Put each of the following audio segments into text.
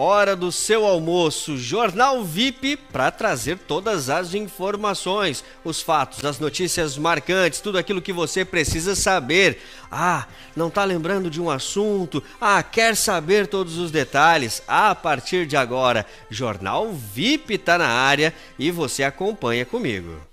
hora do seu almoço, Jornal VIP, para trazer todas as informações, os fatos, as notícias marcantes, tudo aquilo que você precisa saber. Ah, não está lembrando de um assunto? Ah, quer saber todos os detalhes? A partir de agora, Jornal VIP está na área e você acompanha comigo.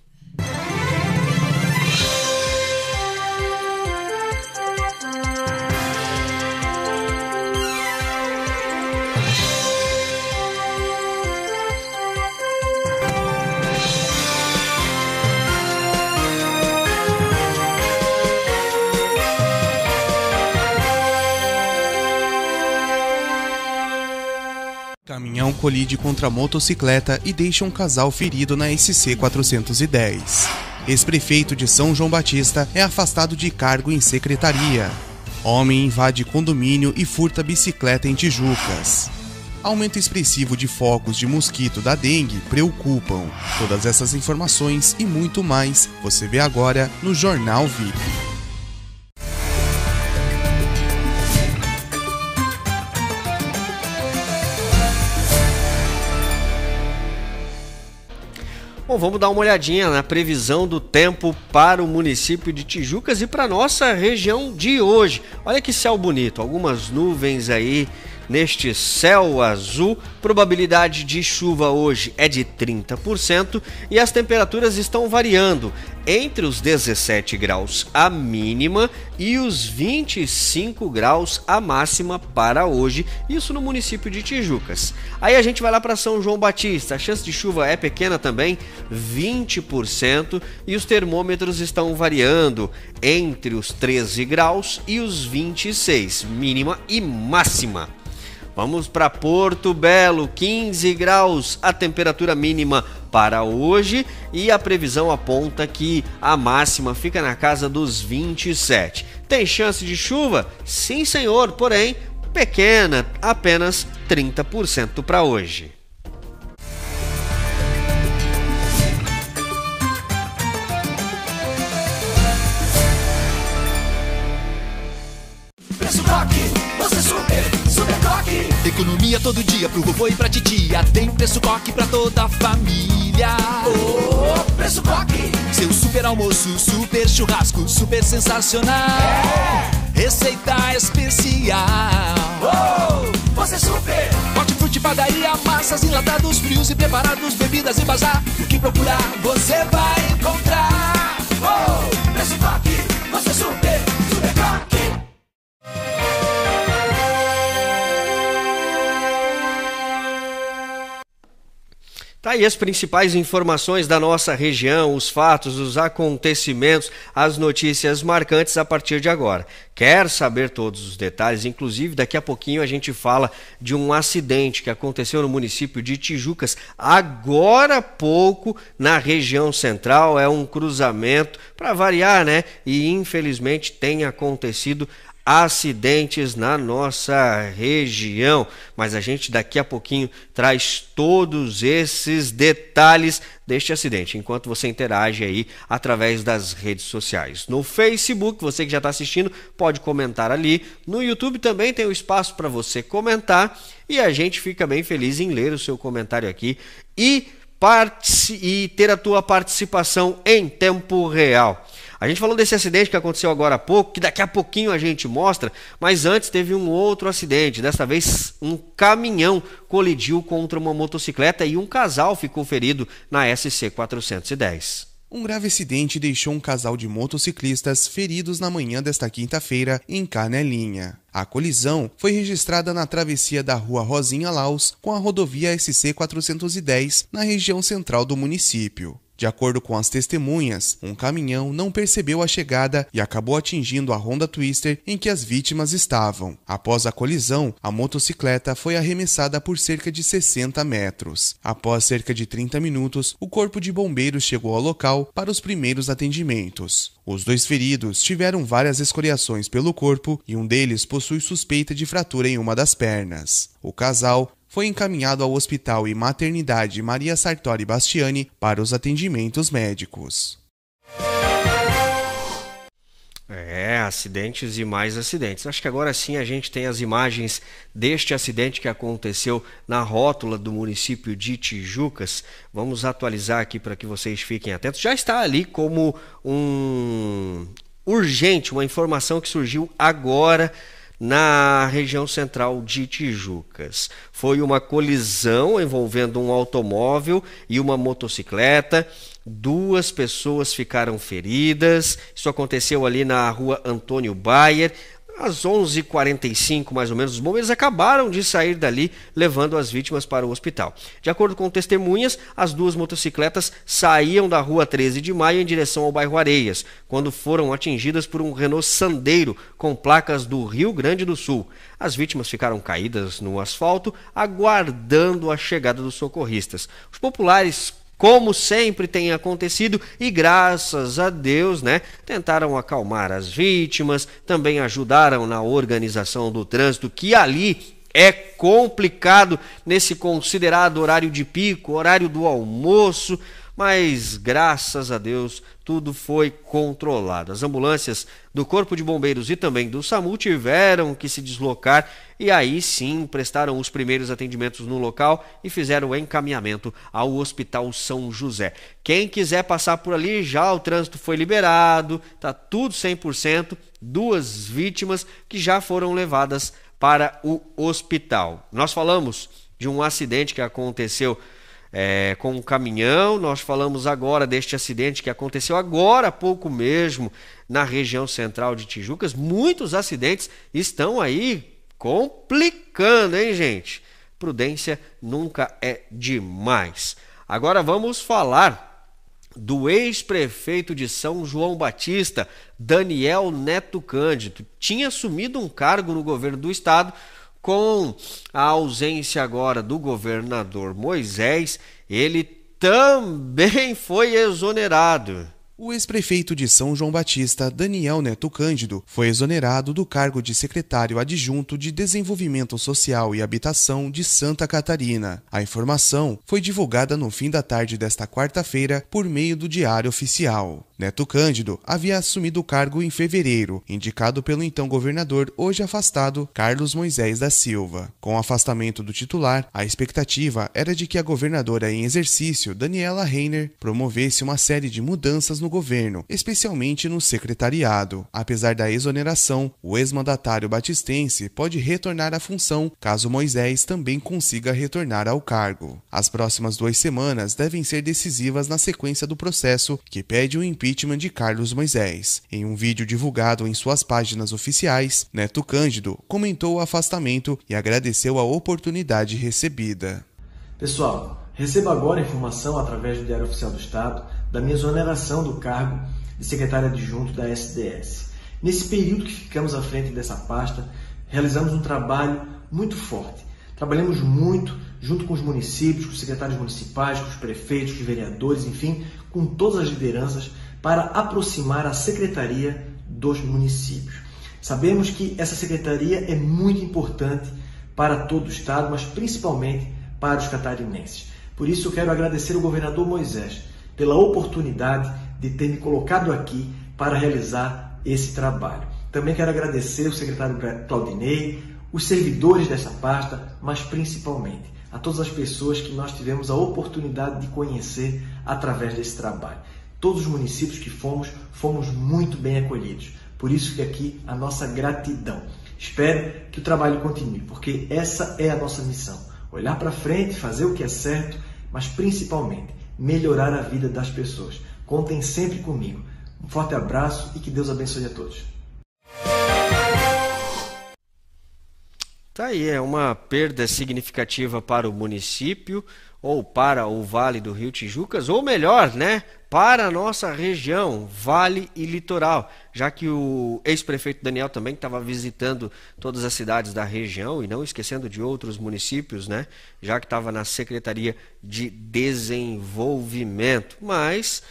Colide contra motocicleta e deixa um casal ferido na SC 410. Ex-prefeito de São João Batista é afastado de cargo em secretaria. Homem invade condomínio e furta bicicleta em Tijucas. Aumento expressivo de focos de mosquito da dengue preocupam. Todas essas informações e muito mais você vê agora no Jornal VIP. Bom, vamos dar uma olhadinha na previsão do tempo para o município de Tijucas e para nossa região de hoje. Olha que céu bonito, algumas nuvens aí neste céu azul. Probabilidade de chuva hoje é de 30% e as temperaturas estão variando entre os 17 graus a mínima e os 25 graus a máxima para hoje, isso no município de Tijucas. Aí a gente vai lá para São João Batista, a chance de chuva é pequena também, 20%, e os termômetros estão variando entre os 13 graus e os 26, mínima e máxima. Vamos para Porto Belo, 15 graus a temperatura mínima para hoje e a previsão aponta que a máxima fica na casa dos 27. Tem chance de chuva? Sim, senhor, porém pequena, apenas 30% para hoje. Economia todo dia pro vovô e pra titia. Tem preço coque pra toda a família. Oh, preço coque! Seu super almoço, super churrasco, super sensacional. É. Receita especial. Oh, você super! Hortifruti, padaria, massas, enlatados, frios e preparados, bebidas e bazar. O que procurar, você vai aí as principais informações da nossa região, os fatos, os acontecimentos, as notícias marcantes a partir de agora. Quer saber todos os detalhes? Inclusive, daqui a pouquinho a gente fala de um acidente que aconteceu no município de Tijucas, agora há pouco, na região central. É um cruzamento, para variar, né? E infelizmente tem acontecido acidentes na nossa região. Mas a gente daqui a pouquinho traz todos esses detalhes deste acidente, enquanto você interage aí através das redes sociais. No Facebook, você que já está assistindo, pode comentar ali. No YouTube também tem o um espaço para você comentar e a gente fica bem feliz em ler o seu comentário aqui e, e ter a tua participação em tempo real. A gente falou desse acidente que aconteceu agora há pouco, que daqui a pouquinho a gente mostra, mas antes teve um outro acidente. Desta vez, um caminhão colidiu contra uma motocicleta e um casal ficou ferido na SC 410. Um grave acidente deixou um casal de motociclistas feridos na manhã desta quinta-feira em Canelinha. A colisão foi registrada na travessia da rua Rosinha Laus com a rodovia SC 410 na região central do município. De acordo com as testemunhas, um caminhão não percebeu a chegada e acabou atingindo a Honda Twister em que as vítimas estavam. Após a colisão, a motocicleta foi arremessada por cerca de 60 metros. Após cerca de 30 minutos, o corpo de bombeiros chegou ao local para os primeiros atendimentos. Os dois feridos tiveram várias escoriações pelo corpo e um deles possui suspeita de fratura em uma das pernas. O casal foi encaminhado ao Hospital e Maternidade Maria Sartori Bastiani para os atendimentos médicos. É, acidentes e mais acidentes. Acho que agora sim a gente tem as imagens deste acidente que aconteceu na rótula do município de Tijucas. Vamos atualizar aqui para que vocês fiquem atentos. Já está ali como um urgente, uma informação que surgiu agora na região central de Tijucas. Foi uma colisão envolvendo um automóvel e uma motocicleta. Duas pessoas ficaram feridas. Isso aconteceu ali na rua Antônio Bayer. Às 11h45, mais ou menos, os bombeiros acabaram de sair dali, levando as vítimas para o hospital. De acordo com testemunhas, as duas motocicletas saíam da rua 13 de maio em direção ao bairro Areias, quando foram atingidas por um Renault Sandeiro com placas do Rio Grande do Sul. As vítimas ficaram caídas no asfalto, aguardando a chegada dos socorristas. Os populares como sempre tem acontecido, e graças a Deus, né, tentaram acalmar as vítimas, também ajudaram na organização do trânsito, que ali é complicado nesse considerado horário de pico, horário do almoço, mas graças a Deus tudo foi controlado. As ambulâncias do Corpo de Bombeiros e também do SAMU tiveram que se deslocar e aí sim prestaram os primeiros atendimentos no local e fizeram o encaminhamento ao Hospital São José. Quem quiser passar por ali, já o trânsito foi liberado, tá tudo 100%, duas vítimas que já foram levadas para o hospital. Nós falamos de um acidente que aconteceu é, com um caminhão. Nós falamos agora deste acidente que aconteceu agora há pouco mesmo na região central de Tijucas. Muitos acidentes estão aí complicando, hein, gente? Prudência nunca é demais. Agora vamos falar do ex-prefeito de São João Batista, Daniel Neto Cândido. Tinha assumido um cargo no governo do estado com a ausência agora do governador Moisés, ele também foi exonerado. O ex-prefeito de São João Batista, Daniel Neto Cândido, foi exonerado do cargo de secretário adjunto de Desenvolvimento Social e Habitação de Santa Catarina. A informação foi divulgada no fim da tarde desta quarta-feira por meio do Diário Oficial. Neto Cândido havia assumido o cargo em fevereiro, indicado pelo então governador, hoje afastado, Carlos Moisés da Silva. Com o afastamento do titular, a expectativa era de que a governadora em exercício, Daniela Reiner, promovesse uma série de mudanças no governo, especialmente no secretariado. Apesar da exoneração, o ex-mandatário batistense pode retornar à função caso Moisés também consiga retornar ao cargo. As próximas duas semanas devem ser decisivas na sequência do processo que pede o impeachment impeachment de Carlos Moisés. Em um vídeo divulgado em suas páginas oficiais, Neto Cândido comentou o afastamento e agradeceu a oportunidade recebida. Pessoal, recebo agora informação através do Diário Oficial do Estado da minha exoneração do cargo de secretário adjunto da SDS. Nesse período que ficamos à frente dessa pasta, realizamos um trabalho muito forte. Trabalhamos muito junto com os municípios, com os secretários municipais, com os prefeitos, com os vereadores, enfim, com todas as lideranças para aproximar a secretaria dos municípios. Sabemos que essa secretaria é muito importante para todo o estado, mas principalmente para os catarinenses. Por isso, eu quero agradecer ao governador Moisés pela oportunidade de ter me colocado aqui para realizar esse trabalho. Também quero agradecer o secretário Claudinei, os servidores dessa pasta, mas principalmente a todas as pessoas que nós tivemos a oportunidade de conhecer através desse trabalho. Todos os municípios que fomos, fomos muito bem acolhidos. Por isso que aqui a nossa gratidão. Espero que o trabalho continue, porque essa é a nossa missão. Olhar para frente, fazer o que é certo, mas principalmente melhorar a vida das pessoas. Contem sempre comigo. Um forte abraço e que Deus abençoe a todos. Tá aí, é uma perda significativa para o município ou para o Vale do Rio Tijucas, ou melhor, né, para a nossa região, Vale e Litoral, já que o ex-prefeito Daniel também estava visitando todas as cidades da região e não esquecendo de outros municípios, né, já que estava na Secretaria de Desenvolvimento. Mas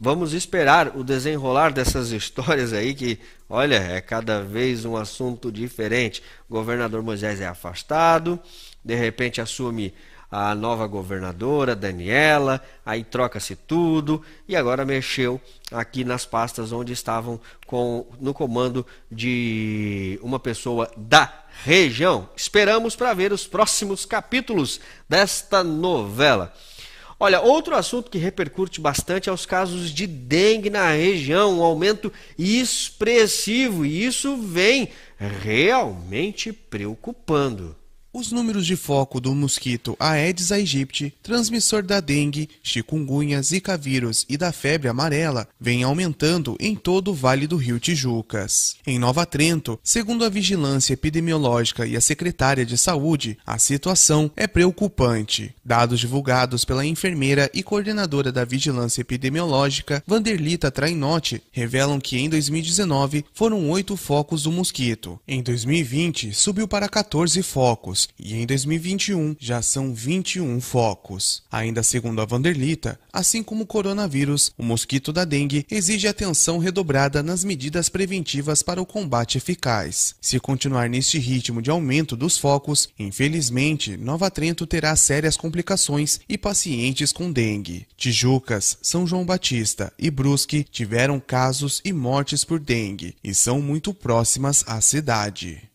vamos esperar o desenrolar dessas histórias aí que, olha, é cada vez um assunto diferente. O governador Moisés é afastado, de repente assume a nova governadora, Daniela, aí troca-se tudo e agora mexeu aqui nas pastas onde estavam com no comando de uma pessoa da região. Esperamos para ver os próximos capítulos desta novela. Olha, outro assunto que repercute bastante é os casos de dengue na região, um aumento expressivo, e isso vem realmente preocupando. Os números de foco do mosquito Aedes aegypti, transmissor da dengue, chikungunya, zika vírus e da febre amarela, vêm aumentando em todo o Vale do Rio Tijucas. Em Nova Trento, segundo a Vigilância Epidemiológica e a Secretária de Saúde, a situação é preocupante. Dados divulgados pela enfermeira e coordenadora da Vigilância Epidemiológica, Vanderlita Trainotti, revelam que em 2019 foram oito focos do mosquito. Em 2020, subiu para 14 focos e em 2021 já são 21 focos. Ainda segundo a Vanderlita, assim como o coronavírus, o mosquito da dengue exige atenção redobrada nas medidas preventivas para o combate eficaz. Se continuar neste ritmo de aumento dos focos, infelizmente, Nova Trento terá sérias complicações e pacientes com dengue. Tijucas, São João Batista e Brusque tiveram casos e mortes por dengue e são muito próximas à cidade.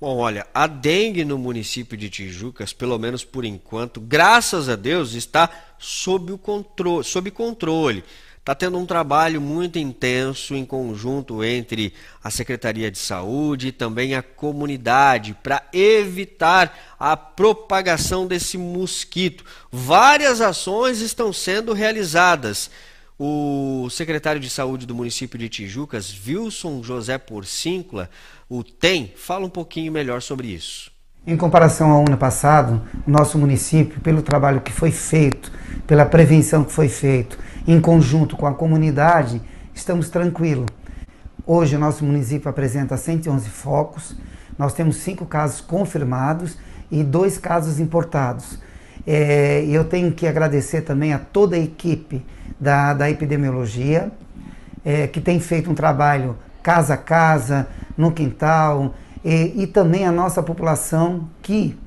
Bom, olha, a dengue no município de Tijucas, pelo menos por enquanto, graças a Deus, está sob, o controle, sob controle. Está tendo um trabalho muito intenso em conjunto entre a Secretaria de Saúde e também a comunidade para evitar a propagação desse mosquito. Várias ações estão sendo realizadas. O secretário de Saúde do município de Tijucas, Wilson José Porcíncula, o TEM, fala um pouquinho melhor sobre isso. Em comparação ao ano passado, nosso município, pelo trabalho que foi feito, pela prevenção que foi feito, em conjunto com a comunidade, estamos tranquilos. Hoje o nosso município apresenta 111 focos, nós temos cinco casos confirmados e dois casos importados. É, eu tenho que agradecer também a toda a equipe da, da epidemiologia, é, que tem feito um trabalho casa a casa, no quintal, e, e também a nossa população que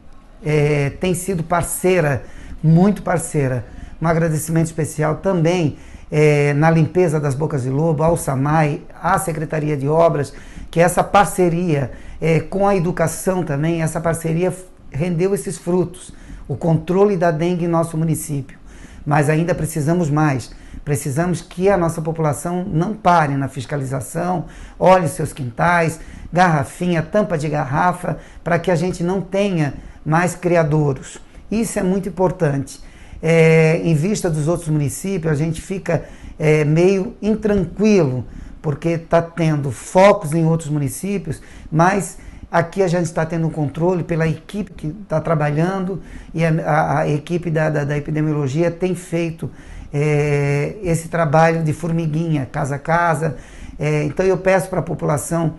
é, tem sido parceira, muito parceira. Um agradecimento especial também é, na limpeza das bocas de lobo, ao SAMAI, à Secretaria de Obras, que essa parceria é, com a educação também, essa parceria rendeu esses frutos, o controle da dengue em nosso município. Mas ainda precisamos mais. Precisamos que a nossa população não pare na fiscalização, olhe seus quintais, garrafinha, tampa de garrafa, para que a gente não tenha mais criadouros. Isso é muito importante. É, em vista dos outros municípios, a gente fica é, meio intranquilo, porque está tendo focos em outros municípios, mas aqui a gente está tendo controle pela equipe que está trabalhando e a, a, a equipe da, da, da epidemiologia tem feito é, esse trabalho de formiguinha, casa a casa. É, então eu peço para a população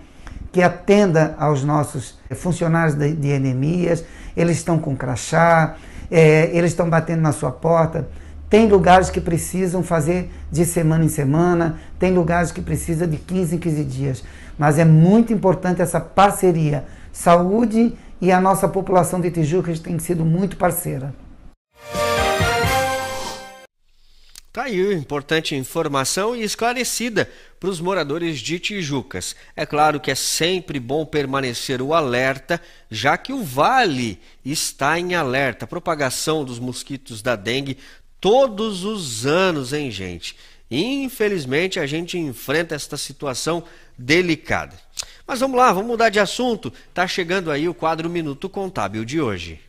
que atenda aos nossos funcionários de, de endemias, eles estão com crachá, é, eles estão batendo na sua porta. Tem lugares que precisam fazer de semana em semana, tem lugares que precisam de 15 em 15 dias. Mas é muito importante essa parceria. Saúde e a nossa população de Tijucas tem sido muito parceira. Tá aí, importante informação e esclarecida para os moradores de Tijucas. É claro que é sempre bom permanecer o alerta, já que o vale está em alerta. Propagação dos mosquitos da dengue todos os anos, hein, gente? Infelizmente a gente enfrenta esta situação delicada. Mas vamos lá, vamos mudar de assunto. Tá chegando aí o quadro Minuto Contábil de hoje.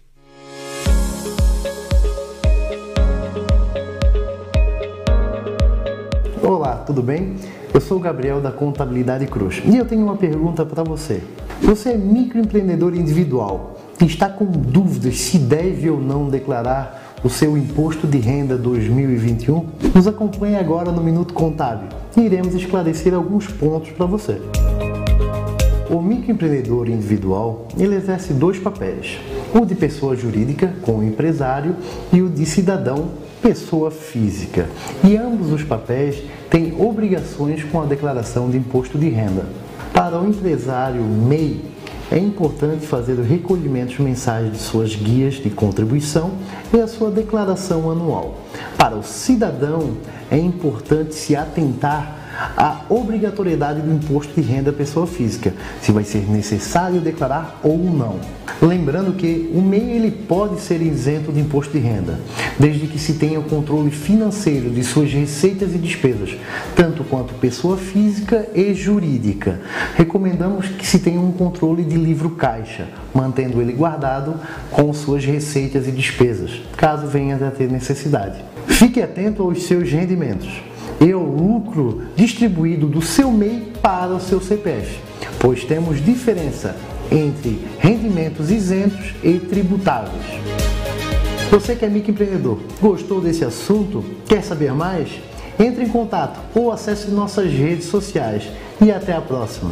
Olá, tudo bem? Eu sou o Gabriel da Contabilidade Cruz e eu tenho uma pergunta para você. Você é microempreendedor individual e está com dúvidas se deve ou não declarar o seu imposto de renda 2021? Nos acompanhe agora no Minuto Contábil e iremos esclarecer alguns pontos para você. O microempreendedor individual ele exerce dois papéis: o de pessoa jurídica, como empresário, e o de cidadão pessoa física. E ambos os papéis têm obrigações com a declaração de imposto de renda. Para o empresário MEI, é importante fazer o recolhimento mensais de suas guias de contribuição e a sua declaração anual. Para o cidadão, é importante se atentar a obrigatoriedade do imposto de renda à pessoa física, se vai ser necessário declarar ou não. Lembrando que o MEI ele pode ser isento de imposto de renda, desde que se tenha o controle financeiro de suas receitas e despesas, tanto quanto pessoa física e jurídica. Recomendamos que se tenha um controle de livro caixa, mantendo ele guardado com suas receitas e despesas, caso venha a ter necessidade. Fique atento aos seus rendimentos e o lucro distribuído do seu MEI para o seu CPF, pois temos diferença entre rendimentos isentos e tributáveis. Você que é microempreendedor, gostou desse assunto? Quer saber mais? Entre em contato ou acesse nossas redes sociais e até a próxima.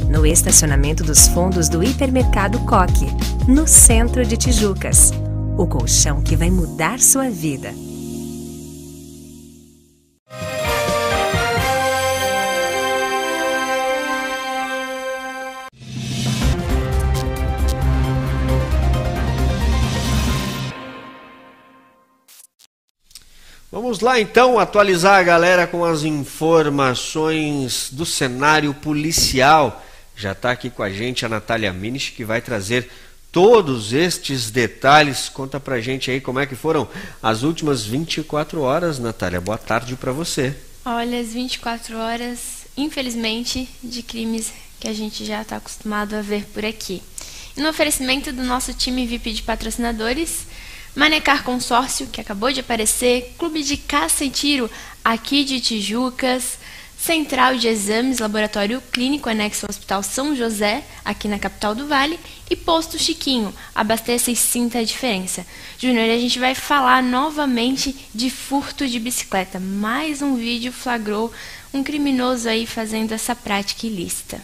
No estacionamento dos fundos do Hipermercado Coque, no centro de Tijucas. O colchão que vai mudar sua vida. Vamos lá então atualizar a galera com as informações do cenário policial. Já está aqui com a gente a Natália Minich, que vai trazer todos estes detalhes. Conta pra gente aí como é que foram as últimas 24 horas, Natália. Boa tarde para você. Olha, as 24 horas, infelizmente, de crimes que a gente já está acostumado a ver por aqui. E no oferecimento do nosso time VIP de patrocinadores, Manecar Consórcio, que acabou de aparecer, Clube de Caça e Tiro aqui de Tijucas, Central de Exames, Laboratório Clínico anexo ao Hospital São José, aqui na capital do Vale, e Posto Chiquinho, abasteça e sinta a diferença. Júnior, a gente vai falar novamente de furto de bicicleta. Mais um vídeo flagrou um criminoso aí fazendo essa prática ilícita.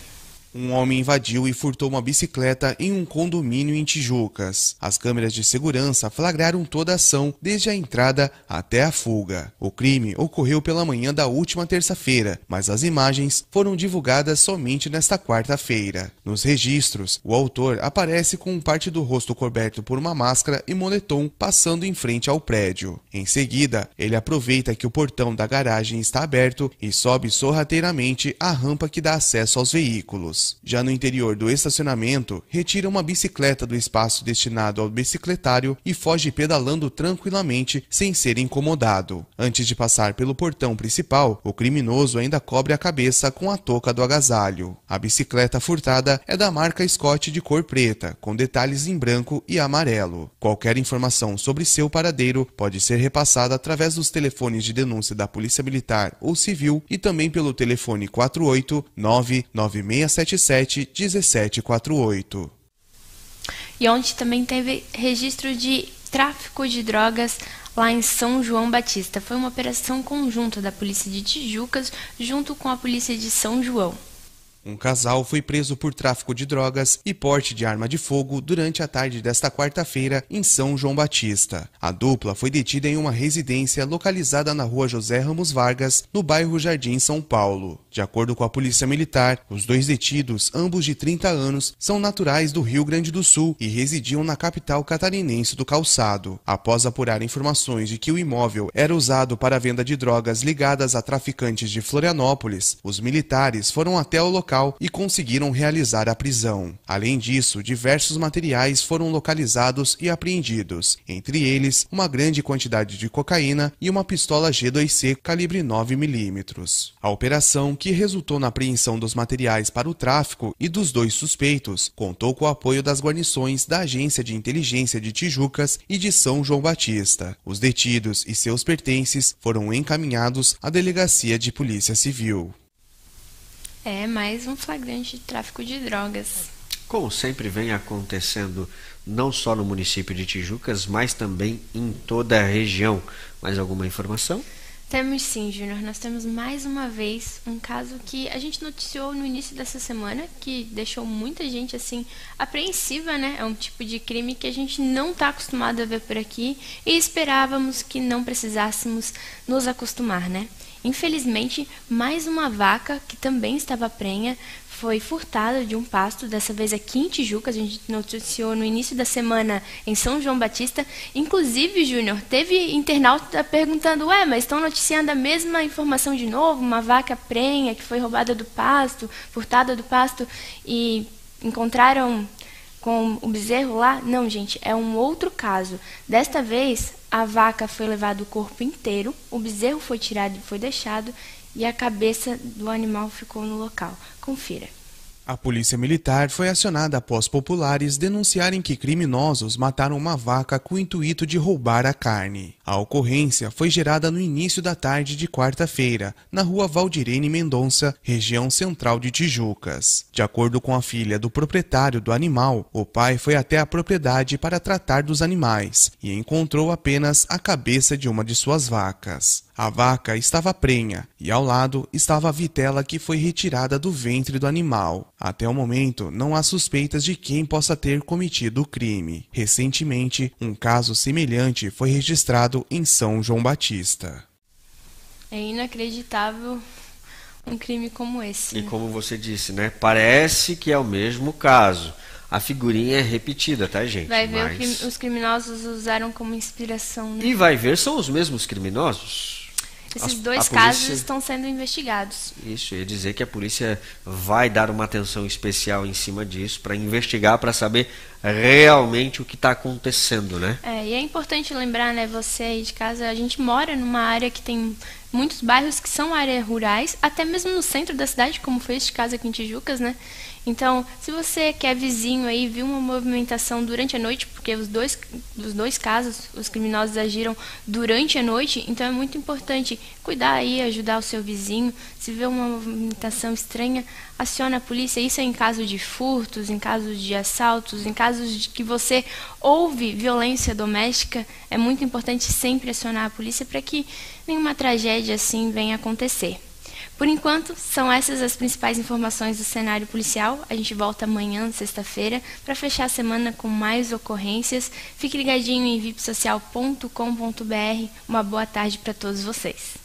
Um homem invadiu e furtou uma bicicleta em um condomínio em Tijucas. As câmeras de segurança flagraram toda a ação, desde a entrada até a fuga. O crime ocorreu pela manhã da última terça-feira, mas as imagens foram divulgadas somente nesta quarta-feira. Nos registros, o autor aparece com parte do rosto coberto por uma máscara e moletom passando em frente ao prédio. Em seguida, ele aproveita que o portão da garagem está aberto e sobe sorrateiramente a rampa que dá acesso aos veículos. Já no interior do estacionamento, retira uma bicicleta do espaço destinado ao bicicletário e foge pedalando tranquilamente sem ser incomodado. Antes de passar pelo portão principal, o criminoso ainda cobre a cabeça com a touca do agasalho. A bicicleta furtada é da marca Scott de cor preta, com detalhes em branco e amarelo. Qualquer informação sobre seu paradeiro pode ser repassada através dos telefones de denúncia da Polícia Militar ou Civil e também pelo telefone 48 99677 27 1748. E ontem também teve registro de tráfico de drogas lá em São João Batista. Foi uma operação conjunta da Polícia de Tijucas junto com a Polícia de São João. Um casal foi preso por tráfico de drogas e porte de arma de fogo durante a tarde desta quarta-feira em São João Batista. A dupla foi detida em uma residência localizada na rua José Ramos Vargas, no bairro Jardim São Paulo. De acordo com a Polícia Militar, os dois detidos, ambos de 30 anos, são naturais do Rio Grande do Sul e residiam na capital catarinense do Calçado. Após apurar informações de que o imóvel era usado para a venda de drogas ligadas a traficantes de Florianópolis, os militares foram até o local e conseguiram realizar a prisão. Além disso, diversos materiais foram localizados e apreendidos, entre eles uma grande quantidade de cocaína e uma pistola G2C calibre 9mm. A operação, que que resultou na apreensão dos materiais para o tráfico e dos dois suspeitos, contou com o apoio das guarnições da Agência de Inteligência de Tijucas e de São João Batista. Os detidos e seus pertences foram encaminhados à Delegacia de Polícia Civil. É mais um flagrante de tráfico de drogas. Como sempre vem acontecendo, não só no município de Tijucas, mas também em toda a região. Mais alguma informação? Temos sim, Júnior. Nós temos mais uma vez um caso que a gente noticiou no início dessa semana, que deixou muita gente assim apreensiva, né? É um tipo de crime que a gente não está acostumado a ver por aqui e esperávamos que não precisássemos nos acostumar, né? Infelizmente, mais uma vaca que também estava prenha foi furtada de um pasto, dessa vez aqui em Tijuca, a gente noticiou no início da semana em São João Batista. Inclusive, Júnior, teve internauta perguntando: ué, mas estão noticiando a mesma informação de novo? Uma vaca prenha que foi roubada do pasto, furtada do pasto e encontraram com o bezerro lá? Não, gente, é um outro caso. Desta vez, a vaca foi levada o corpo inteiro, o bezerro foi tirado e foi deixado, e a cabeça do animal ficou no local. Confira. A polícia militar foi acionada após populares denunciarem que criminosos mataram uma vaca com o intuito de roubar a carne. A ocorrência foi gerada no início da tarde de quarta-feira, na rua Valdirene Mendonça, região central de Tijucas. De acordo com a filha do proprietário do animal, o pai foi até a propriedade para tratar dos animais e encontrou apenas a cabeça de uma de suas vacas. A vaca estava prenha e ao lado estava a vitela que foi retirada do ventre do animal. Até o momento, não há suspeitas de quem possa ter cometido o crime. Recentemente, um caso semelhante foi registrado em São João Batista. É inacreditável um crime como esse. E como você disse, né? Parece que é o mesmo caso. A figurinha é repetida, tá, gente? Vai ver Mas... os criminosos usaram como inspiração. Né? E vai ver, são os mesmos criminosos? Esses dois casos estão sendo investigados. Isso, ia dizer que a polícia vai dar uma atenção especial em cima disso para investigar, para saber realmente o que está acontecendo, né? É, e é importante lembrar, né, você aí de casa, a gente mora numa área que tem muitos bairros que são áreas rurais, até mesmo no centro da cidade, como foi este caso aqui em Tijucas, né? Então, se você quer vizinho aí, viu uma movimentação durante a noite, porque os dois, os dois casos, os criminosos agiram durante a noite, então é muito importante cuidar aí, ajudar o seu vizinho. Se vê uma movimentação estranha, aciona a polícia. Isso é em caso de furtos, em casos de assaltos, em casos de que você ouve violência doméstica. É muito importante sempre acionar a polícia para que nenhuma tragédia assim venha acontecer. Por enquanto, são essas as principais informações do cenário policial. A gente volta amanhã, sexta-feira, para fechar a semana com mais ocorrências. Fique ligadinho em vipsocial.com.br. Uma boa tarde para todos vocês.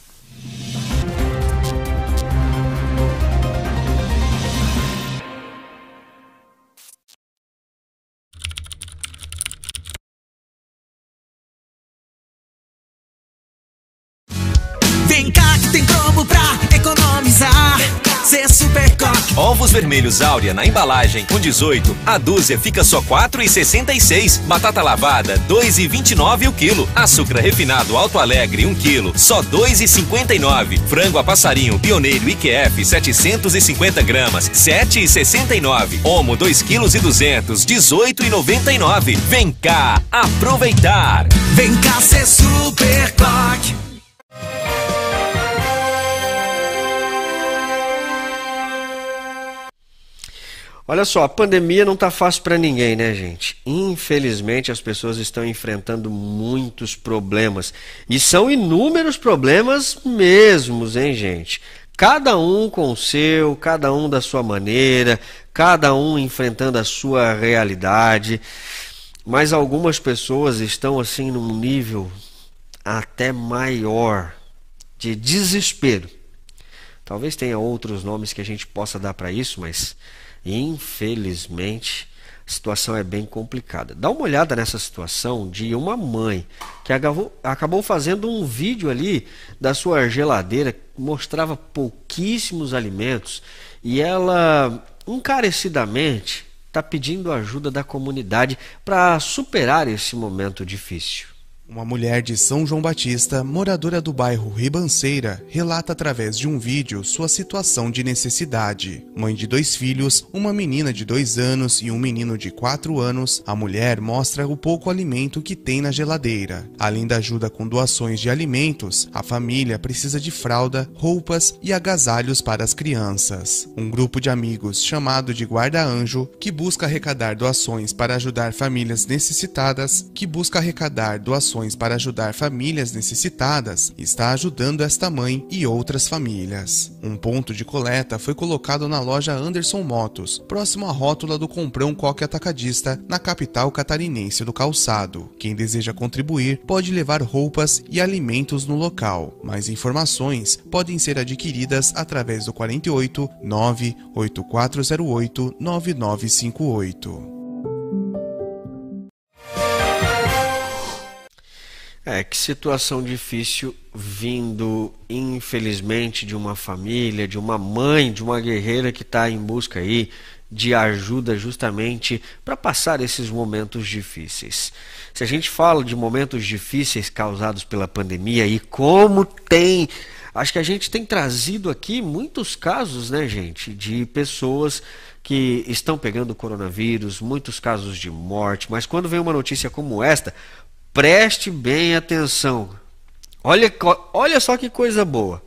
Ovos vermelhos áurea na embalagem com 18, a dúzia fica só 4,66. Batata lavada 2,29 o quilo. Açúcar refinado Alto Alegre 1 quilo, só 2,59. Frango a passarinho pioneiro IQF 750 gramas, 7,69. Omo 2 quilos e 200, 18,99. Vem cá aproveitar. Vem cá ser super coque. Olha só, a pandemia não está fácil para ninguém, né, gente? Infelizmente, as pessoas estão enfrentando muitos problemas. E são inúmeros problemas mesmos, hein, gente? Cada um com o seu, cada um da sua maneira, cada um enfrentando a sua realidade. Mas algumas pessoas estão assim num nível até maior de desespero. Talvez tenha outros nomes que a gente possa dar para isso, mas Infelizmente, a situação é bem complicada. Dá uma olhada nessa situação de uma mãe que acabou, fazendo um vídeo ali da sua geladeira mostrava pouquíssimos alimentos e ela encarecidamente está pedindo ajuda da comunidade para superar esse momento difícil. Uma mulher de São João Batista, moradora do bairro Ribanceira, relata através de um vídeo sua situação de necessidade. Mãe de dois filhos, uma menina de dois anos e um menino de quatro anos, a mulher mostra o pouco alimento que tem na geladeira. Além da ajuda com doações de alimentos, a família precisa de fralda, roupas e agasalhos para as crianças. Um grupo de amigos chamado de Guarda Anjo, que busca arrecadar doações para ajudar famílias necessitadas, que busca arrecadar doações para ajudar famílias necessitadas está ajudando esta mãe e outras famílias. Um ponto de coleta foi colocado na loja Anderson Motos, próximo à rótula do Comprão Coque Atacadista, na capital catarinense do calçado. Quem deseja contribuir pode levar roupas e alimentos no local. Mais informações podem ser adquiridas através do 48 98408 9958. É, que situação difícil vindo, infelizmente, de uma família, de uma mãe, de uma guerreira que está em busca aí de ajuda justamente para passar esses momentos difíceis. Se a gente fala de momentos difíceis causados pela pandemia e como tem, acho que a gente tem trazido aqui muitos casos, né, gente, de pessoas que estão pegando coronavírus, muitos casos de morte, mas quando vem uma notícia como esta, Preste bem atenção. Olha, olha só que coisa boa.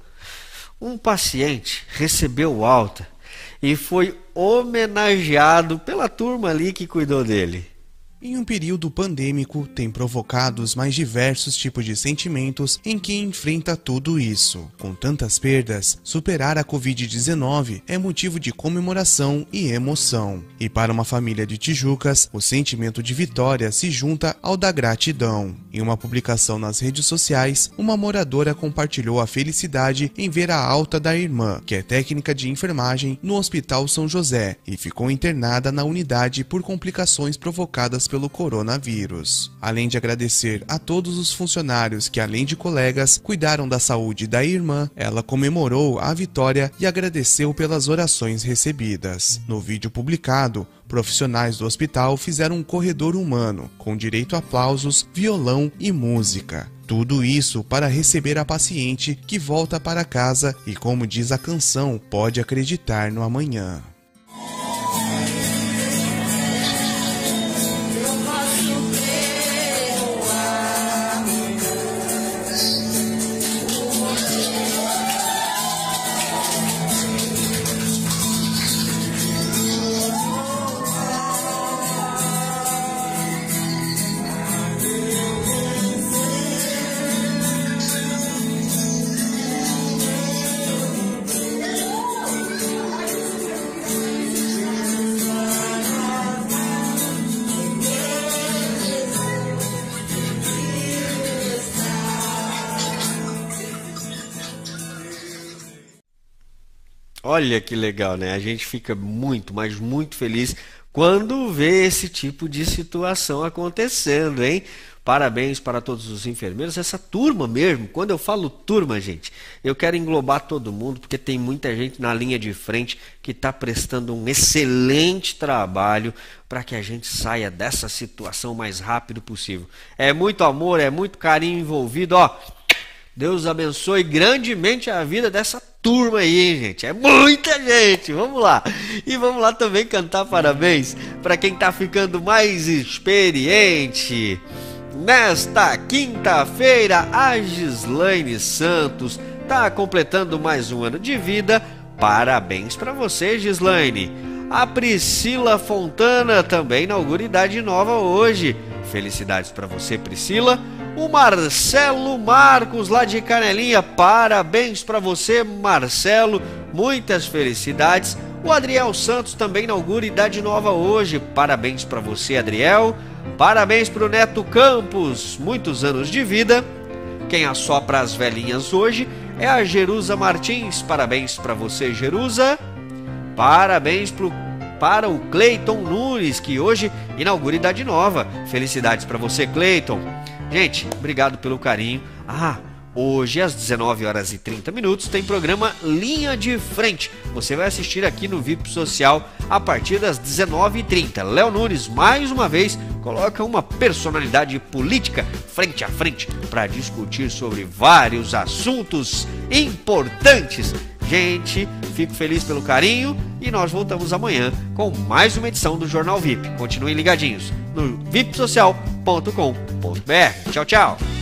Um paciente recebeu alta e foi homenageado pela turma ali que cuidou dele em um período pandêmico tem provocado os mais diversos tipos de sentimentos em quem enfrenta tudo isso. Com tantas perdas, superar a Covid-19 é motivo de comemoração e emoção. E para uma família de Tijucas, o sentimento de vitória se junta ao da gratidão. Em uma publicação nas redes sociais, uma moradora compartilhou a felicidade em ver a alta da irmã, que é técnica de enfermagem no Hospital São José e ficou internada na unidade por complicações provocadas pelo coronavírus. Além de agradecer a todos os funcionários que, além de colegas, cuidaram da saúde da irmã, ela comemorou a vitória e agradeceu pelas orações recebidas. No vídeo publicado, profissionais do hospital fizeram um corredor humano, com direito a aplausos, violão e música. Tudo isso para receber a paciente que volta para casa e, como diz a canção, pode acreditar no amanhã. Olha que legal, né? A gente fica muito, mas muito feliz quando vê esse tipo de situação acontecendo, hein? Parabéns para todos os enfermeiros, essa turma mesmo. Quando eu falo turma, gente, eu quero englobar todo mundo, porque tem muita gente na linha de frente que está prestando um excelente trabalho para que a gente saia dessa situação o mais rápido possível. É muito amor, é muito carinho envolvido, ó. Deus abençoe grandemente a vida dessa turma aí, gente. É muita gente. Vamos lá. E vamos lá também cantar parabéns para quem tá ficando mais experiente. Nesta quinta-feira, a Gislaine Santos tá completando mais um ano de vida. Parabéns para você, Gislaine. A Priscila Fontana também inaugura idade nova hoje. Felicidades para você, Priscila. O Marcelo Marcos, lá de Canelinha, parabéns para você, Marcelo, muitas felicidades. O Adriel Santos também inaugura idade nova hoje, parabéns para você, Adriel. Parabéns para o Neto Campos, muitos anos de vida. Quem assopra as velhinhas hoje é a Jerusa Martins, parabéns para você, Jerusa. Parabéns pro, para o Cleiton Nunes, que hoje inaugura idade nova. Felicidades para você, Cleiton. Gente, obrigado pelo carinho. Ah, Hoje, às 19 horas e 30 minutos, tem programa Linha de Frente. Você vai assistir aqui no VIP Social a partir das 19h30. Léo Nunes, mais uma vez, coloca uma personalidade política frente a frente para discutir sobre vários assuntos importantes. Gente, fico feliz pelo carinho e nós voltamos amanhã com mais uma edição do Jornal VIP. Continuem ligadinhos no vipsocial.com.br. Tchau, tchau.